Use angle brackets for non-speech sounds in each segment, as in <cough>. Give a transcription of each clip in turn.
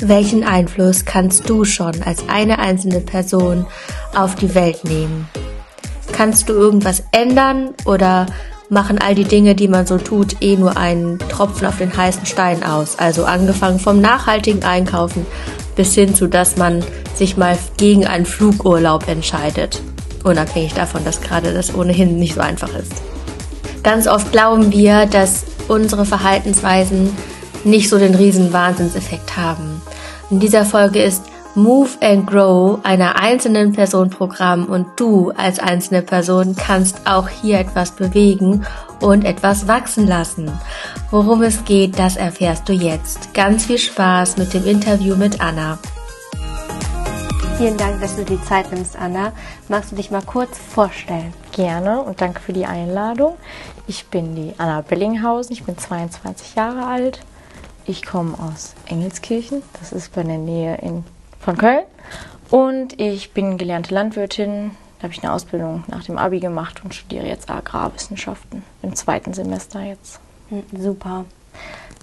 Welchen Einfluss kannst du schon als eine einzelne Person auf die Welt nehmen? Kannst du irgendwas ändern oder machen all die Dinge, die man so tut, eh nur einen Tropfen auf den heißen Stein aus? Also angefangen vom nachhaltigen Einkaufen bis hin zu, dass man sich mal gegen einen Flugurlaub entscheidet. Unabhängig davon, dass gerade das ohnehin nicht so einfach ist. Ganz oft glauben wir, dass unsere Verhaltensweisen nicht so den riesen Wahnsinnseffekt haben. In dieser Folge ist Move and Grow einer einzelnen Person Programm und du als einzelne Person kannst auch hier etwas bewegen und etwas wachsen lassen. Worum es geht, das erfährst du jetzt. Ganz viel Spaß mit dem Interview mit Anna. Vielen Dank, dass du die Zeit nimmst, Anna. Magst du dich mal kurz vorstellen? Gerne und danke für die Einladung. Ich bin die Anna Bellinghausen, ich bin 22 Jahre alt. Ich komme aus Engelskirchen, das ist bei der Nähe in, von Köln. Und ich bin gelernte Landwirtin. Da habe ich eine Ausbildung nach dem Abi gemacht und studiere jetzt Agrarwissenschaften im zweiten Semester jetzt. Hm, super.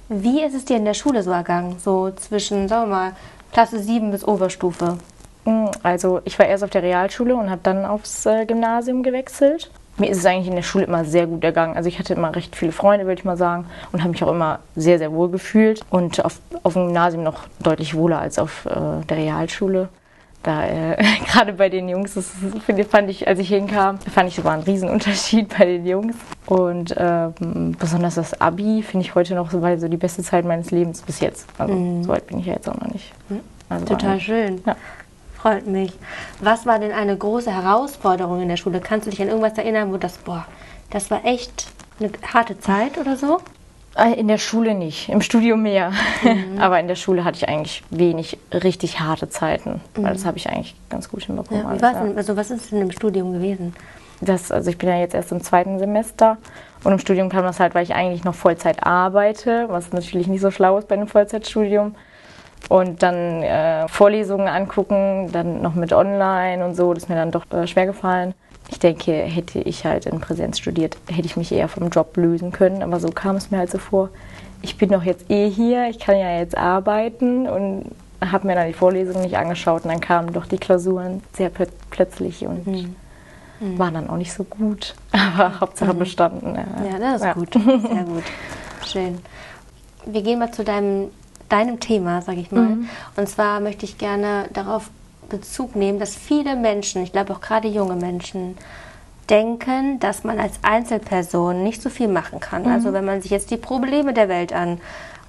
Wie ist es dir in der Schule so ergangen? So zwischen, sagen wir mal, Klasse 7 bis Oberstufe? Hm, also ich war erst auf der Realschule und habe dann aufs äh, Gymnasium gewechselt. Mir ist es eigentlich in der Schule immer sehr gut ergangen. Also ich hatte immer recht viele Freunde, würde ich mal sagen, und habe mich auch immer sehr, sehr wohl gefühlt. Und auf, auf dem Gymnasium noch deutlich wohler als auf äh, der Realschule. Da äh, <laughs> gerade bei den Jungs, das fand ich, als ich hinkam, fand ich, es war ein Riesenunterschied <laughs> bei den Jungs. Und ähm, besonders das Abi finde ich heute noch so, so die beste Zeit meines Lebens bis jetzt. Also mhm. so weit bin ich ja jetzt auch noch nicht. Also Total schön. Ja freut mich. Was war denn eine große Herausforderung in der Schule? Kannst du dich an irgendwas erinnern, wo das, boah, das war echt eine harte Zeit oder so? Äh, in der Schule nicht, im Studium mehr. Mhm. <laughs> Aber in der Schule hatte ich eigentlich wenig richtig harte Zeiten, weil das mhm. habe ich eigentlich ganz gut hinbekommen. Ja, alles, was, ja. Also was ist denn im Studium gewesen? Das, also ich bin ja jetzt erst im zweiten Semester und im Studium kam das halt, weil ich eigentlich noch Vollzeit arbeite, was natürlich nicht so schlau ist bei einem Vollzeitstudium und dann äh, Vorlesungen angucken, dann noch mit online und so, das ist mir dann doch äh, schwer gefallen. Ich denke, hätte ich halt in Präsenz studiert, hätte ich mich eher vom Job lösen können, aber so kam es mir halt so vor. Ich bin doch jetzt eh hier, ich kann ja jetzt arbeiten und habe mir dann die Vorlesungen nicht angeschaut und dann kamen doch die Klausuren sehr plö plötzlich und mhm. Mhm. waren dann auch nicht so gut, <laughs> aber Hauptsache mhm. bestanden. Ja, ja das ist ja. gut, sehr <laughs> gut, schön. Wir gehen mal zu deinem deinem Thema, sage ich mal. Mhm. Und zwar möchte ich gerne darauf Bezug nehmen, dass viele Menschen, ich glaube auch gerade junge Menschen, denken, dass man als Einzelperson nicht so viel machen kann. Mhm. Also wenn man sich jetzt die Probleme der Welt an,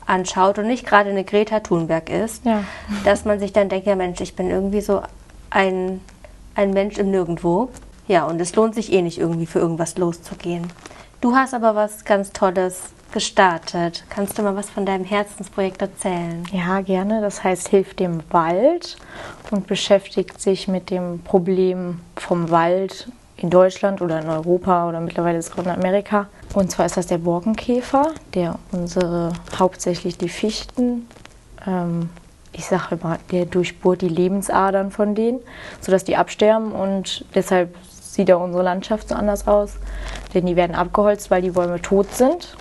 anschaut und nicht gerade eine Greta Thunberg ist, ja. dass man sich dann denkt, ja Mensch, ich bin irgendwie so ein, ein Mensch im Nirgendwo. Ja, und es lohnt sich eh nicht irgendwie für irgendwas loszugehen. Du hast aber was ganz Tolles gestartet. Kannst du mal was von deinem Herzensprojekt erzählen? Ja, gerne. Das heißt Hilf dem Wald und beschäftigt sich mit dem Problem vom Wald in Deutschland oder in Europa oder mittlerweile ist es in Amerika. Und zwar ist das der Borkenkäfer, der unsere hauptsächlich die Fichten, ähm, ich sage immer, der durchbohrt die Lebensadern von denen, sodass die absterben und deshalb sieht auch unsere Landschaft so anders aus. Denn die werden abgeholzt, weil die Bäume tot sind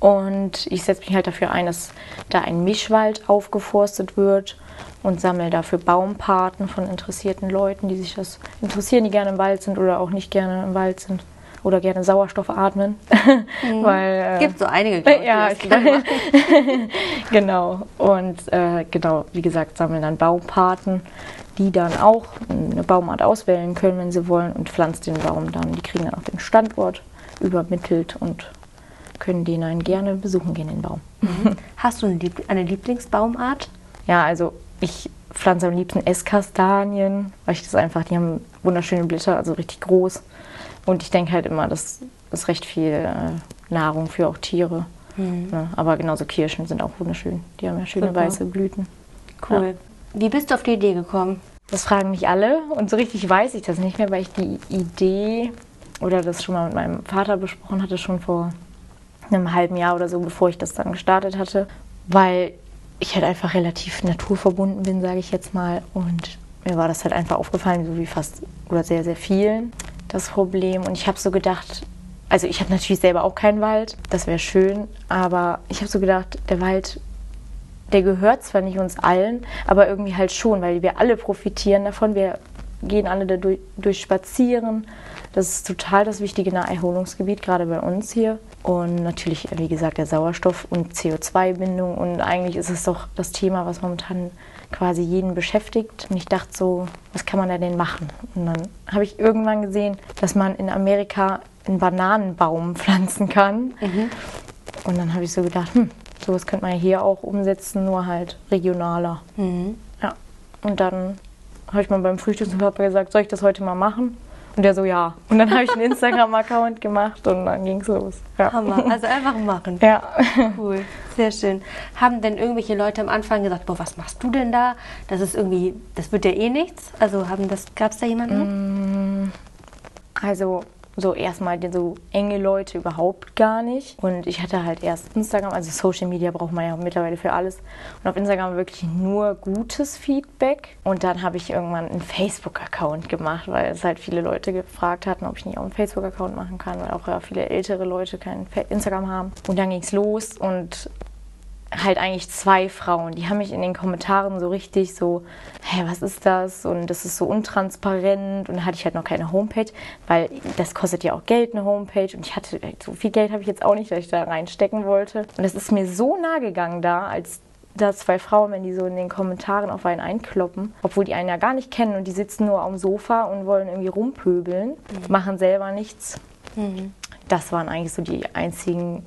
und ich setze mich halt dafür ein, dass da ein Mischwald aufgeforstet wird und sammle dafür Baumpaten von interessierten Leuten, die sich das interessieren, die gerne im Wald sind oder auch nicht gerne im Wald sind oder gerne Sauerstoff atmen. Mhm. <laughs> Weil, äh, Gibt so einige, glaube ich. Ja, <laughs> <laughs> genau. Und äh, genau, wie gesagt, sammeln dann Baumpaten, die dann auch eine Baumart auswählen können, wenn sie wollen, und pflanzt den Baum dann. Die kriegen dann auch den Standort übermittelt und können den einen gerne besuchen gehen, den Baum. Mhm. Hast du eine Lieblingsbaumart? Ja, also ich pflanze am liebsten Esskastanien, weil ich das einfach, die haben wunderschöne Blätter, also richtig groß. Und ich denke halt immer, das ist recht viel äh, Nahrung für auch Tiere. Mhm. Ja, aber genauso Kirschen sind auch wunderschön. Die haben ja schöne Super. weiße Blüten. Cool. Ja. Wie bist du auf die Idee gekommen? Das fragen mich alle und so richtig weiß ich das nicht mehr, weil ich die Idee oder das schon mal mit meinem Vater besprochen hatte, schon vor einem halben Jahr oder so, bevor ich das dann gestartet hatte, weil ich halt einfach relativ naturverbunden bin, sage ich jetzt mal. Und mir war das halt einfach aufgefallen, so wie fast oder sehr, sehr vielen das Problem. Und ich habe so gedacht, also ich habe natürlich selber auch keinen Wald, das wäre schön, aber ich habe so gedacht, der Wald, der gehört zwar nicht uns allen, aber irgendwie halt schon, weil wir alle profitieren davon. Wir gehen alle da durch, durch spazieren. Das ist total das wichtige Naherholungsgebiet, gerade bei uns hier. Und natürlich, wie gesagt, der Sauerstoff und CO2-Bindung. Und eigentlich ist es doch das Thema, was momentan quasi jeden beschäftigt. Und ich dachte so, was kann man da denn machen? Und dann habe ich irgendwann gesehen, dass man in Amerika einen Bananenbaum <laughs> pflanzen kann. Mhm. Und dann habe ich so gedacht, hm, sowas könnte man ja hier auch umsetzen, nur halt regionaler. Mhm. Ja. Und dann habe ich mal beim Frühstück zum Papa gesagt, soll ich das heute mal machen? Und der so, ja. Und dann habe ich einen Instagram-Account gemacht und dann ging es los. Ja. Hammer. Also einfach machen. Ja. Cool. Sehr schön. Haben denn irgendwelche Leute am Anfang gesagt, boah, was machst du denn da? Das ist irgendwie, das wird ja eh nichts. Also haben das, gab es da jemanden? Mm, also so erstmal so enge Leute überhaupt gar nicht. Und ich hatte halt erst Instagram, also Social Media braucht man ja mittlerweile für alles. Und auf Instagram wirklich nur gutes Feedback. Und dann habe ich irgendwann einen Facebook-Account gemacht, weil es halt viele Leute gefragt hatten, ob ich nicht auch einen Facebook-Account machen kann, weil auch ja viele ältere Leute kein Instagram haben. Und dann ging es los und halt eigentlich zwei Frauen. Die haben mich in den Kommentaren so richtig so, hä, was ist das? Und das ist so untransparent. Und da hatte ich halt noch keine Homepage, weil das kostet ja auch Geld, eine Homepage. Und ich hatte, so viel Geld habe ich jetzt auch nicht, dass ich da reinstecken wollte. Und das ist mir so nah gegangen da, als da zwei Frauen, wenn die so in den Kommentaren auf einen einkloppen, obwohl die einen ja gar nicht kennen und die sitzen nur am Sofa und wollen irgendwie rumpöbeln, mhm. machen selber nichts. Mhm. Das waren eigentlich so die einzigen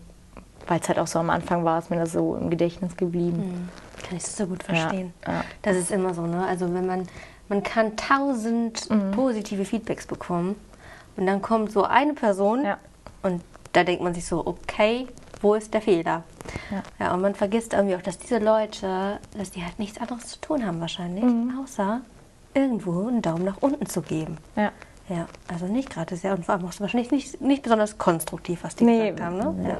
weil es halt auch so am Anfang war, ist mir das so im Gedächtnis geblieben. Mhm. Kann ich so gut verstehen. Ja, ja. Das ist immer so, ne? Also wenn man, man kann tausend mhm. positive Feedbacks bekommen und dann kommt so eine Person ja. und da denkt man sich so, okay, wo ist der Fehler? Ja. ja, und man vergisst irgendwie auch, dass diese Leute, dass die halt nichts anderes zu tun haben wahrscheinlich, mhm. außer irgendwo einen Daumen nach unten zu geben. Ja. Ja, also nicht gerade sehr und vor allem auch wahrscheinlich nicht, nicht besonders konstruktiv, was die nee, gesagt haben. Ne? Ja.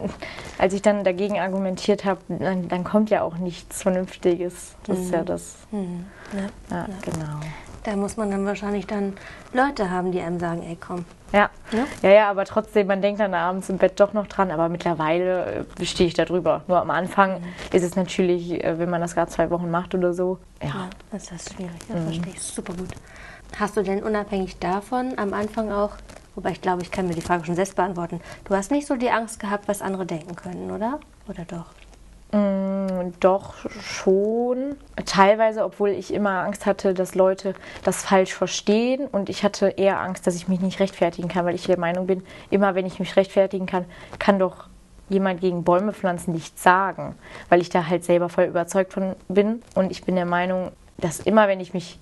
Als ich dann dagegen argumentiert habe, dann, dann, kommt ja auch nichts Vernünftiges. Das mhm. ist ja mhm. das. Mhm. Ja. ja, genau. Da muss man dann wahrscheinlich dann Leute haben, die einem sagen, ey komm. Ja. ja, ja, ja aber trotzdem, man denkt dann abends im Bett doch noch dran, aber mittlerweile äh, stehe ich da drüber. Nur am Anfang mhm. ist es natürlich, äh, wenn man das gerade zwei Wochen macht oder so. Ja, ja das ist schwierig, das mhm. verstehe ich super gut. Hast du denn unabhängig davon am Anfang auch, wobei ich glaube, ich kann mir die Frage schon selbst beantworten, du hast nicht so die Angst gehabt, was andere denken können, oder? Oder doch? Mm, doch schon. Teilweise, obwohl ich immer Angst hatte, dass Leute das falsch verstehen. Und ich hatte eher Angst, dass ich mich nicht rechtfertigen kann, weil ich der Meinung bin, immer wenn ich mich rechtfertigen kann, kann doch jemand gegen Bäume pflanzen nichts sagen. Weil ich da halt selber voll überzeugt von bin. Und ich bin der Meinung, dass immer wenn ich mich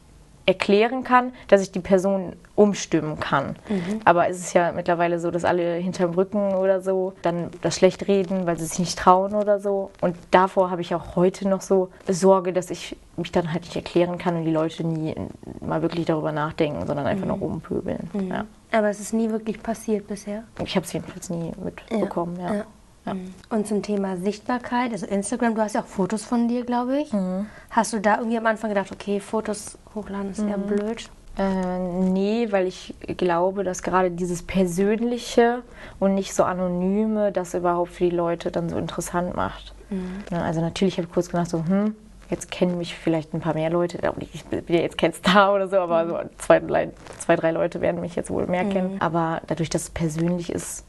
erklären kann, dass ich die Person umstimmen kann. Mhm. Aber es ist ja mittlerweile so, dass alle hinterm Rücken oder so dann das schlecht reden, weil sie sich nicht trauen oder so. Und davor habe ich auch heute noch so Sorge, dass ich mich dann halt nicht erklären kann und die Leute nie mal wirklich darüber nachdenken, sondern einfach mhm. nur rumpöbeln. Mhm. Ja. Aber es ist nie wirklich passiert bisher? Ich habe es jedenfalls nie mitbekommen, ja. ja. Ja. Mhm. Und zum Thema Sichtbarkeit, also Instagram, du hast ja auch Fotos von dir, glaube ich. Mhm. Hast du da irgendwie am Anfang gedacht, okay, Fotos hochladen ist mhm. eher blöd? Äh, nee, weil ich glaube, dass gerade dieses Persönliche und nicht so Anonyme das überhaupt für die Leute dann so interessant macht. Mhm. Also natürlich habe ich kurz gedacht, so, hm, jetzt kennen mich vielleicht ein paar mehr Leute. Ich bin ja jetzt kein Star oder so, aber so zwei, zwei, drei Leute werden mich jetzt wohl mehr mhm. kennen. Aber dadurch, dass es persönlich ist,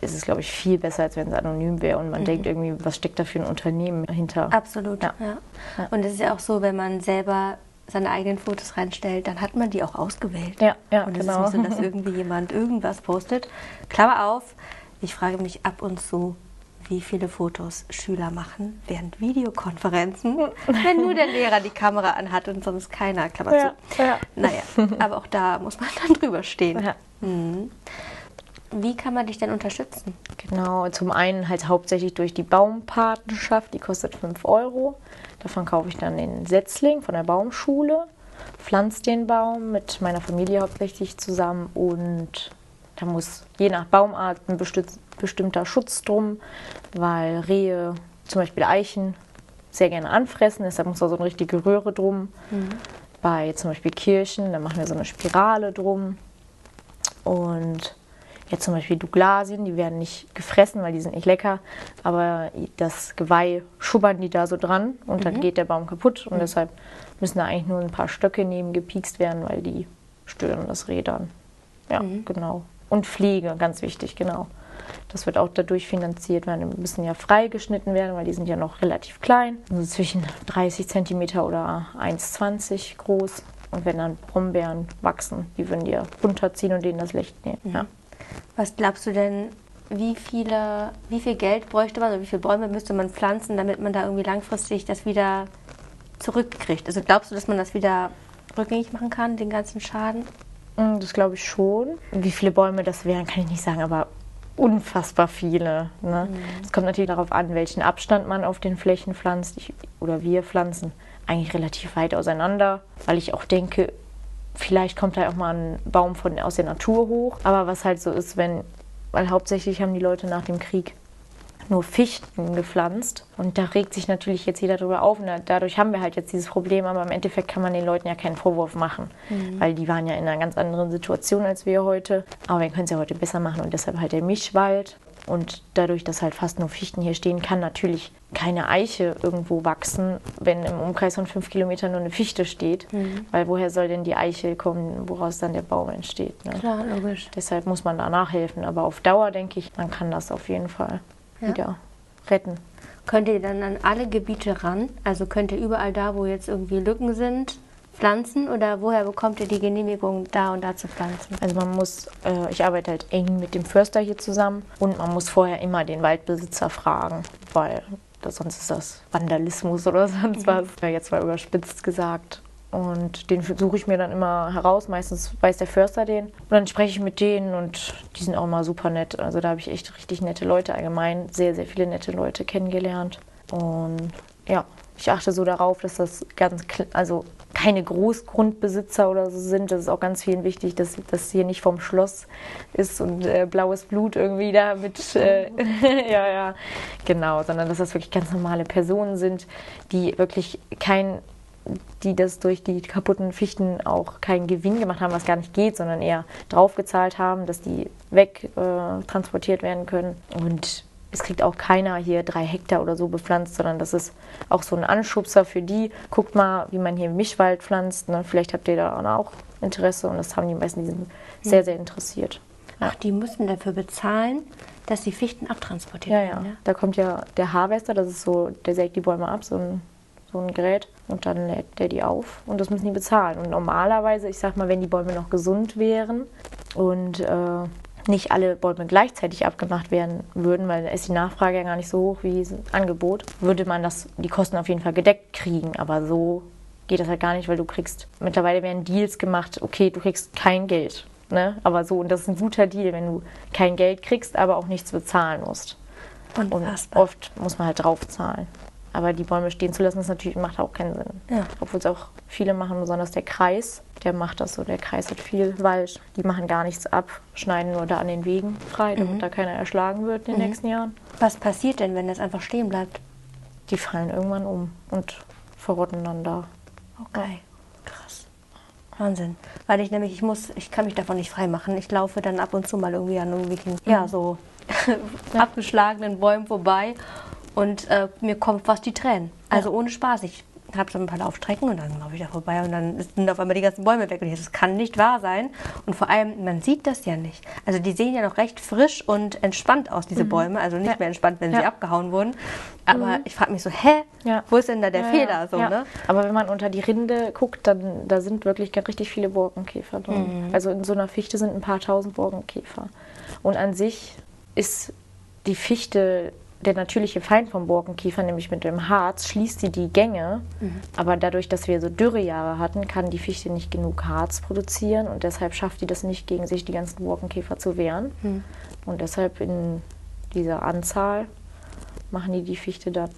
ist es, glaube ich, viel besser, als wenn es anonym wäre und man mhm. denkt irgendwie, was steckt da für ein Unternehmen hinter. Absolut, ja. ja. Und es ist ja auch so, wenn man selber seine eigenen Fotos reinstellt, dann hat man die auch ausgewählt. Ja, ja, und es genau. ist nicht so, dass irgendwie jemand irgendwas postet. Klammer auf, ich frage mich ab und zu, wie viele Fotos Schüler machen während Videokonferenzen, <laughs> wenn nur der Lehrer die Kamera anhat und sonst keiner. Klammer ja, zu. Ja. Naja, aber auch da muss man dann drüber stehen. Ja. Mhm. Wie kann man dich denn unterstützen? Genau, zum einen halt hauptsächlich durch die Baumpatenschaft, die kostet 5 Euro. Davon kaufe ich dann den Setzling von der Baumschule, pflanze den Baum mit meiner Familie hauptsächlich zusammen und da muss je nach Baumart ein bestimmter Schutz drum, weil Rehe, zum Beispiel Eichen, sehr gerne anfressen, deshalb muss da so eine richtige Röhre drum. Mhm. Bei zum Beispiel Kirchen, da machen wir so eine Spirale drum. Und Jetzt zum Beispiel Douglasien, die werden nicht gefressen, weil die sind nicht lecker, aber das Geweih schubbern die da so dran und mhm. dann geht der Baum kaputt und mhm. deshalb müssen da eigentlich nur ein paar Stöcke neben gepiekst werden, weil die stören das Rädern. Ja, mhm. genau. Und Pflege, ganz wichtig, genau. Das wird auch dadurch finanziert, weil die müssen ja freigeschnitten werden, weil die sind ja noch relativ klein. Also zwischen 30 cm oder 1,20 groß. Und wenn dann Brombeeren wachsen, die würden die ja runterziehen und denen das Licht nehmen. Mhm. Ja. Was glaubst du denn, wie, viele, wie viel Geld bräuchte man oder wie viele Bäume müsste man pflanzen, damit man da irgendwie langfristig das wieder zurückkriegt? Also glaubst du, dass man das wieder rückgängig machen kann, den ganzen Schaden? Mm, das glaube ich schon. Wie viele Bäume das wären, kann ich nicht sagen, aber unfassbar viele. Ne? Es mhm. kommt natürlich darauf an, welchen Abstand man auf den Flächen pflanzt. Ich, oder wir pflanzen eigentlich relativ weit auseinander, weil ich auch denke, vielleicht kommt da auch mal ein Baum von, aus der Natur hoch. Aber was halt so ist, wenn, weil hauptsächlich haben die Leute nach dem Krieg nur Fichten gepflanzt. Und da regt sich natürlich jetzt jeder drüber auf. Und dadurch haben wir halt jetzt dieses Problem. Aber im Endeffekt kann man den Leuten ja keinen Vorwurf machen. Mhm. Weil die waren ja in einer ganz anderen Situation als wir heute. Aber wir können es ja heute besser machen. Und deshalb halt der Mischwald. Und dadurch, dass halt fast nur Fichten hier stehen, kann natürlich keine Eiche irgendwo wachsen, wenn im Umkreis von fünf Kilometern nur eine Fichte steht. Mhm. Weil woher soll denn die Eiche kommen, woraus dann der Baum entsteht? Ne? Klar, logisch. Deshalb muss man da nachhelfen. Aber auf Dauer denke ich, man kann das auf jeden Fall ja. wieder retten. Könnt ihr dann an alle Gebiete ran? Also könnt ihr überall da, wo jetzt irgendwie Lücken sind, pflanzen oder woher bekommt ihr die Genehmigung, da und da zu pflanzen? Also man muss, äh, ich arbeite halt eng mit dem Förster hier zusammen und man muss vorher immer den Waldbesitzer fragen, weil sonst ist das Vandalismus oder <laughs> sonst mhm. was. Jetzt war überspitzt gesagt. Und den suche ich mir dann immer heraus. Meistens weiß der Förster den. Und dann spreche ich mit denen und die sind auch immer super nett. Also da habe ich echt richtig nette Leute allgemein, sehr, sehr viele nette Leute kennengelernt. Und ja, ich achte so darauf, dass das ganz, also keine Großgrundbesitzer oder so sind. Das ist auch ganz vielen wichtig, dass das hier nicht vom Schloss ist und äh, blaues Blut irgendwie da mit, äh, <laughs> ja, ja, genau, sondern dass das wirklich ganz normale Personen sind, die wirklich kein die das durch die kaputten Fichten auch keinen Gewinn gemacht haben, was gar nicht geht, sondern eher draufgezahlt haben, dass die wegtransportiert äh, werden können. Und es kriegt auch keiner hier drei Hektar oder so bepflanzt, sondern das ist auch so ein Anschubser für die. Guckt mal, wie man hier Mischwald pflanzt. Ne? Vielleicht habt ihr da auch Interesse und das haben die meisten, die sind sehr, sehr interessiert. Ja. Ach, die müssen dafür bezahlen, dass die Fichten abtransportiert ja, werden. Ja, ja. Da kommt ja der Harvester, das ist so, der sägt die Bäume ab, so ein so ein Gerät und dann lädt der die auf und das müssen die bezahlen. Und normalerweise, ich sag mal, wenn die Bäume noch gesund wären und äh, nicht alle Bäume gleichzeitig abgemacht werden würden, weil da ist die Nachfrage ja gar nicht so hoch wie das Angebot, würde man das, die Kosten auf jeden Fall gedeckt kriegen. Aber so geht das halt gar nicht, weil du kriegst, mittlerweile werden Deals gemacht, okay, du kriegst kein Geld. Ne? Aber so, und das ist ein guter Deal, wenn du kein Geld kriegst, aber auch nichts bezahlen musst. Unfassbar. Und oft muss man halt drauf zahlen. Aber die Bäume stehen zu lassen, ist natürlich, macht auch keinen Sinn. Ja. Obwohl es auch viele machen, besonders der Kreis, der macht das so. Der Kreis hat viel Wald. Die machen gar nichts ab, schneiden nur da an den Wegen frei, damit mhm. da keiner erschlagen wird in den mhm. nächsten Jahren. Was passiert denn, wenn das einfach stehen bleibt? Die fallen irgendwann um und verrotten dann da. Okay, krass. Wahnsinn. Weil ich nämlich, ich muss, ich kann mich davon nicht freimachen. Ich laufe dann ab und zu mal irgendwie an irgendwelchen, mhm. <laughs> ja, so abgeschlagenen Bäumen vorbei und äh, mir kommt fast die Tränen. Also ja. ohne Spaß. Ich habe so ein paar Laufstrecken und dann laufe ich da vorbei und dann sind auf einmal die ganzen Bäume weg. Und ich, das kann nicht wahr sein. Und vor allem, man sieht das ja nicht. Also die sehen ja noch recht frisch und entspannt aus, diese mhm. Bäume. Also nicht ja. mehr entspannt, wenn ja. sie abgehauen wurden. Aber mhm. ich frage mich so, hä? Ja. Wo ist denn da der Fehler? So, ne? Aber wenn man unter die Rinde guckt, dann da sind wirklich richtig viele Borkenkäfer drin. Mhm. Also in so einer Fichte sind ein paar tausend Borkenkäfer. Und an sich ist die Fichte der natürliche Feind vom Borkenkäfer, nämlich mit dem Harz, schließt sie die Gänge. Mhm. Aber dadurch, dass wir so Dürrejahre hatten, kann die Fichte nicht genug Harz produzieren und deshalb schafft die das nicht, gegen sich die ganzen Borkenkäfer zu wehren. Mhm. Und deshalb in dieser Anzahl machen die die Fichte dann.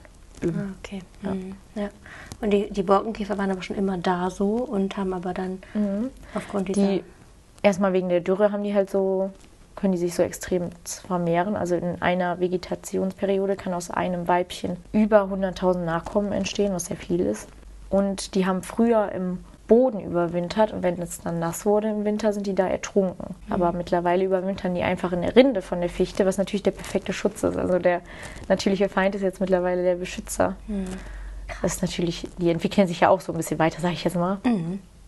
Ah, okay. Ja. Mhm. ja. Und die, die Borkenkäfer waren aber schon immer da so und haben aber dann mhm. aufgrund dieser. Die, erstmal wegen der Dürre haben die halt so können die sich so extrem vermehren. Also in einer Vegetationsperiode kann aus einem Weibchen über 100.000 Nachkommen entstehen, was sehr viel ist. Und die haben früher im Boden überwintert und wenn es dann nass wurde im Winter, sind die da ertrunken. Mhm. Aber mittlerweile überwintern die einfach in der Rinde von der Fichte, was natürlich der perfekte Schutz ist. Also der natürliche Feind ist jetzt mittlerweile der Beschützer. Mhm. Das ist natürlich, die entwickeln sich ja auch so ein bisschen weiter, sage ich jetzt mal.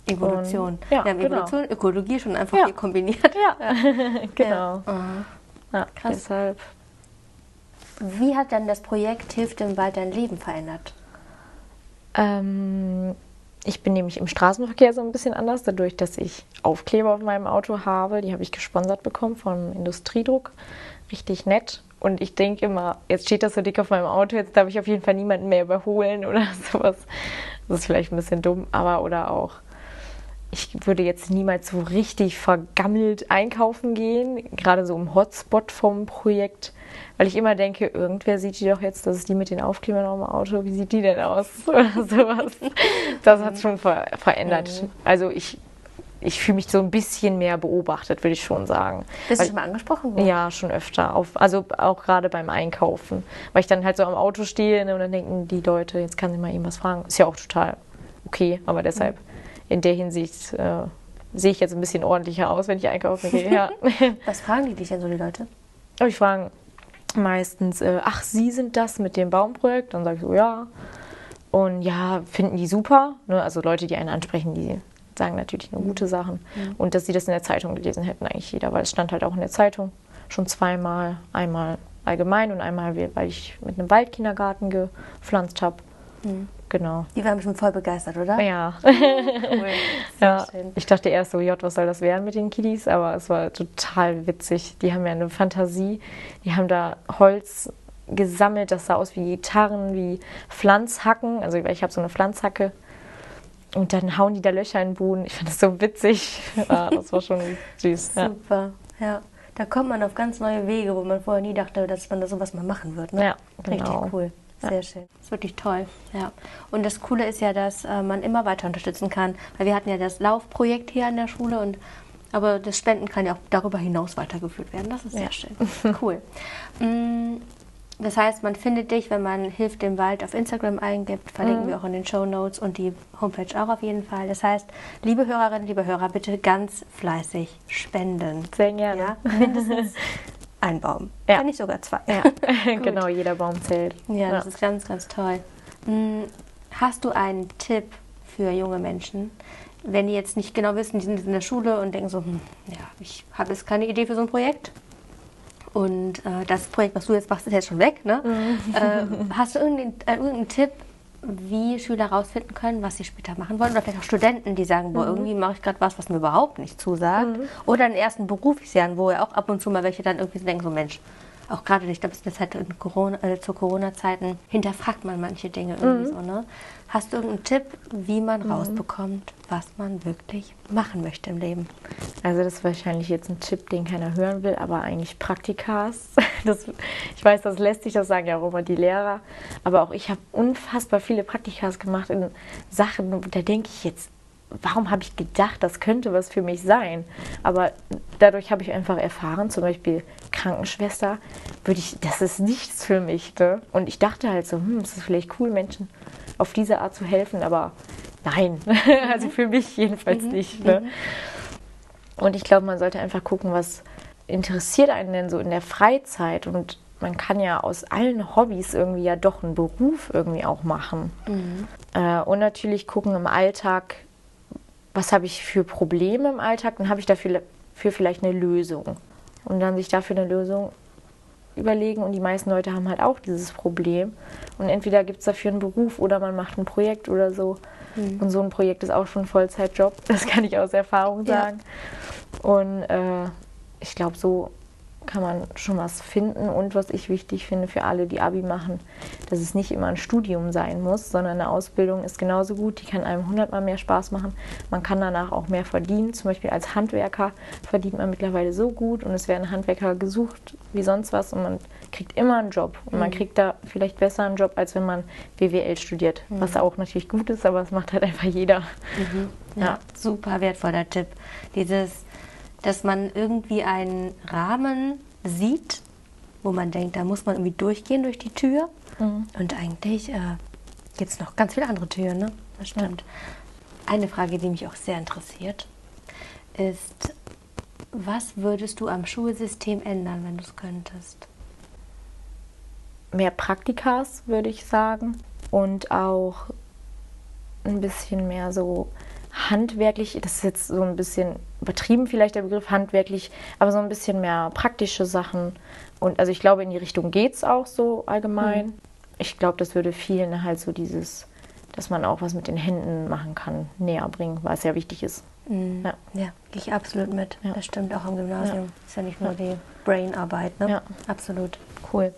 Evolution. Und- ja, Wir haben genau. Evolution, Ökologie schon einfach Ja. hier kombiniert. Ja, <laughs> <laughs> genau. Ja, Krass. deshalb. Wie hat dann das Projekt Hilft im Wald dein Leben verändert? Ähm, ich bin nämlich im Straßenverkehr so ein bisschen anders, dadurch, dass ich Aufkleber auf meinem Auto habe. Die habe ich gesponsert bekommen vom Industriedruck. Richtig nett. Und ich denke immer, jetzt steht das so dick auf meinem Auto, jetzt darf ich auf jeden Fall niemanden mehr überholen oder <laughs> sowas. Das ist vielleicht ein bisschen dumm, aber oder auch. Ich würde jetzt niemals so richtig vergammelt einkaufen gehen, gerade so im Hotspot vom Projekt, weil ich immer denke, irgendwer sieht die doch jetzt, das ist die mit den Aufklebern auf dem Auto, wie sieht die denn aus <laughs> oder sowas. Das hat schon ver verändert. Also ich, ich fühle mich so ein bisschen mehr beobachtet, würde ich schon sagen. Bist du schon mal angesprochen worden? ja, schon öfter. Auf, also auch gerade beim Einkaufen. Weil ich dann halt so am Auto stehe ne, und dann denken die Leute, jetzt kann sie mal eben was fragen. Ist ja auch total okay, aber deshalb in der Hinsicht äh, sehe ich jetzt ein bisschen ordentlicher aus, wenn ich einkaufen gehe. Ja. <laughs> Was fragen die dich denn so, die Leute? aber ich frage meistens, äh, ach, Sie sind das mit dem Baumprojekt? Dann sage ich so, ja. Und ja, finden die super. Ne? Also Leute, die einen ansprechen, die sagen natürlich nur gute Sachen. Und dass sie das in der Zeitung gelesen hätten, eigentlich jeder, weil es stand halt auch in der Zeitung schon zweimal. Einmal allgemein und einmal, weil ich mit einem Waldkindergarten gepflanzt habe. Genau. Die waren bestimmt voll begeistert, oder? Ja. Cool. <laughs> Ja. schön. Ich dachte erst so, J, was soll das werden mit den Kiddies? Aber es war total witzig. Die haben ja eine Fantasie. Die haben da Holz gesammelt, das sah aus wie Gitarren, wie Pflanzhacken. Also ich habe so eine Pflanzhacke. Und dann hauen die da Löcher in den Boden. Ich fand das so witzig. <laughs> Ja, das war schon süß. Ja. Super, ja. Da kommt man auf ganz neue Wege, wo man vorher nie dachte, dass man da sowas mal machen wird. Ne? Ja, genau. Richtig cool. Sehr schön. Das ist wirklich toll. Ja. Und das Coole ist ja, dass äh, man immer weiter unterstützen kann. Weil wir hatten ja das Laufprojekt hier an der Schule und aber das Spenden kann ja auch darüber hinaus weitergeführt werden. Das ist sehr Ja. schön. <laughs> Cool. Mm, Das heißt, man findet dich, wenn man Hilft dem Wald auf Instagram eingibt, verlinken wir auch in den Show Notes und die Homepage auch auf jeden Fall. Das heißt, liebe Hörerinnen, liebe Hörer, bitte ganz fleißig spenden. Sehr gerne. Ja, mindestens <laughs> ein Baum. Ja. Wenn nicht sogar zwei. Ja, <laughs> <laughs> genau, jeder Baum zählt. Ja, das ist ganz, ganz toll. Hm, Hast du einen Tipp für junge Menschen, wenn die jetzt nicht genau wissen, die sind in der Schule und denken so, hm, ja, ich habe jetzt keine Idee für so ein Projekt. Und äh, das Projekt, was du jetzt machst, ist jetzt schon weg. Ne? Äh, hast du irgendeinen, äh, irgendeinen Tipp, wie Schüler herausfinden können, was sie später machen wollen? Oder vielleicht auch Studenten, die sagen, boah, irgendwie mache ich gerade was, was mir überhaupt nicht zusagt. Oder in ersten Berufsjahren, wo ja auch ab und zu mal welche dann irgendwie so denken, so Mensch, auch gerade, ich glaube, eine Zeit in Corona, äh, zu Corona-Zeiten, hinterfragt man manche Dinge irgendwie so, ne? Hast du irgendeinen Tipp, wie man rausbekommt, was man wirklich machen möchte im Leben? Also das ist wahrscheinlich jetzt ein Tipp, den keiner hören will, aber eigentlich Praktikas. <laughs> Das, ich weiß, das lässt sich, das sagen ja auch immer die Lehrer. Aber auch ich habe unfassbar viele Praktikas gemacht in Sachen, da denke ich jetzt, warum habe ich gedacht, das könnte was für mich sein? Aber dadurch habe ich einfach erfahren, zum Beispiel Krankenschwester, würde ich, das ist nichts für mich. Ne? Und ich dachte halt so, hm, es ist vielleicht cool, Menschen auf diese Art zu helfen, aber nein, <laughs> also für mich jedenfalls nicht. Ne? Und ich glaube, man sollte einfach gucken, was interessiert einen denn so in der Freizeit. Und man kann ja aus allen Hobbys irgendwie ja doch einen Beruf irgendwie auch machen. Äh, und natürlich gucken im Alltag, was habe ich für Probleme im Alltag, dann habe ich dafür für vielleicht eine Lösung. Und dann sich dafür eine Lösung überlegen. Und die meisten Leute haben halt auch dieses Problem. Und entweder gibt es dafür einen Beruf oder man macht ein Projekt oder so. Und so ein Projekt ist auch schon ein Vollzeitjob. <laughs> Das kann ich aus Erfahrung Ja. sagen. Und äh, ich glaube, so kann man schon was finden. Und was ich wichtig finde für alle, die Abi machen, dass es nicht immer ein Studium sein muss, sondern eine Ausbildung ist genauso gut. Die kann einem hundertmal mehr Spaß machen. Man kann danach auch mehr verdienen. Zum Beispiel als Handwerker verdient man mittlerweile so gut und es werden Handwerker gesucht wie sonst was und man kriegt immer einen Job. Und man kriegt da vielleicht besser einen Job, als wenn man BWL studiert. Was auch natürlich gut ist, aber es macht halt einfach jeder. Ja, Ja. super wertvoller Tipp. Dieses, dass man irgendwie einen Rahmen sieht, wo man denkt, da muss man irgendwie durchgehen durch die Tür. Und eigentlich äh, gibt es noch ganz viele andere Türen, ne? Das stimmt. Eine Frage, die mich auch sehr interessiert, ist, was würdest du am Schulsystem ändern, wenn du es könntest? Mehr Praktikas, würde ich sagen. Und auch ein bisschen mehr so handwerklich, das ist jetzt so ein bisschen übertrieben vielleicht der Begriff handwerklich, aber so ein bisschen mehr praktische Sachen. Und also ich glaube, in die Richtung geht es auch so allgemein. Mhm. Ich glaube, das würde vielen halt so dieses, dass man auch was mit den Händen machen kann, näher bringen, weil es ja wichtig ist. Mhm. Ja. ja, gehe ich absolut mit. Ja. Das stimmt auch im Gymnasium. Ja. Ist ja nicht nur die Brainarbeit, ne? Ja. Absolut. Cool.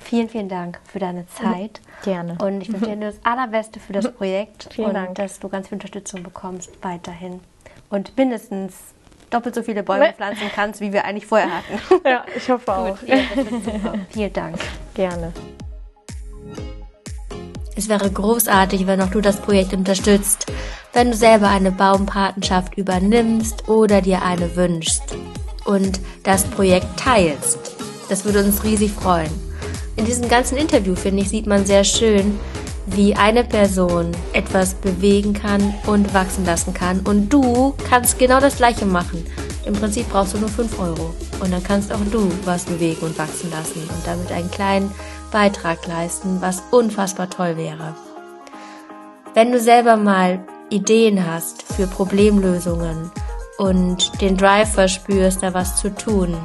Vielen, vielen Dank für deine Zeit. Gerne. Und ich wünsche dir das Allerbeste für das <laughs> Projekt vielen und Dank. dass du ganz viel Unterstützung bekommst weiterhin. Und mindestens doppelt so viele Bäume pflanzen kannst, wie wir eigentlich vorher hatten. <laughs> Ja, ich hoffe auch. ja, Vielen Dank. Gerne. Es wäre großartig, wenn auch du das Projekt unterstützt, wenn du selber eine Baumpatenschaft übernimmst oder dir eine wünschst und das Projekt teilst. Das würde uns riesig freuen. In diesem ganzen Interview, finde ich, sieht man sehr schön, wie eine Person etwas bewegen kann und wachsen lassen kann. Und du kannst genau das Gleiche machen. Im Prinzip brauchst du nur 5 Euro. Und dann kannst auch du was bewegen und wachsen lassen und damit einen kleinen Beitrag leisten, was unfassbar toll wäre. Wenn du selber mal Ideen hast für Problemlösungen und den Drive verspürst, da was zu tun,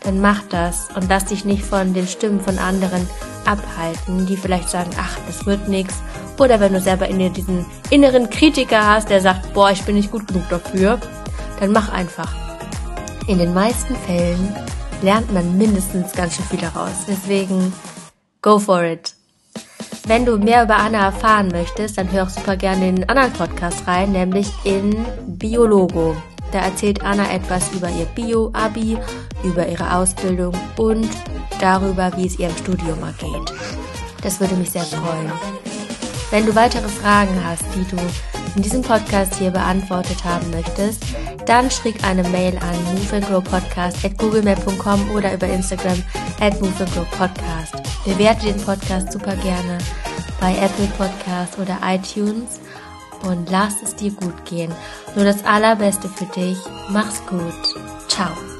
dann mach das und lass dich nicht von den Stimmen von anderen abhalten, die vielleicht sagen, ach, das wird nichts. Oder wenn du selber in dir diesen inneren Kritiker hast, der sagt, boah, ich bin nicht gut genug dafür, dann mach einfach. In den meisten Fällen lernt man mindestens ganz schön viel daraus. Deswegen, go for it. Wenn du mehr über Anna erfahren möchtest, dann hör auch super gerne in den anderen Podcast rein, nämlich in Biologo. Da erzählt Anna etwas über ihr Bio-Abi, über ihre Ausbildung und darüber, wie es ihr im Studium ergeht. Das würde mich sehr freuen. Wenn du weitere Fragen hast, die du in diesem Podcast hier beantwortet haben möchtest, dann schick eine Mail an moveandgrowpodcast.googlemail.com oder über Instagram at moveandgrowpodcast. Bewerte den Podcast super gerne bei Apple Podcast oder iTunes und lass es dir gut gehen. Nur das Allerbeste für dich. Mach's gut. Ciao.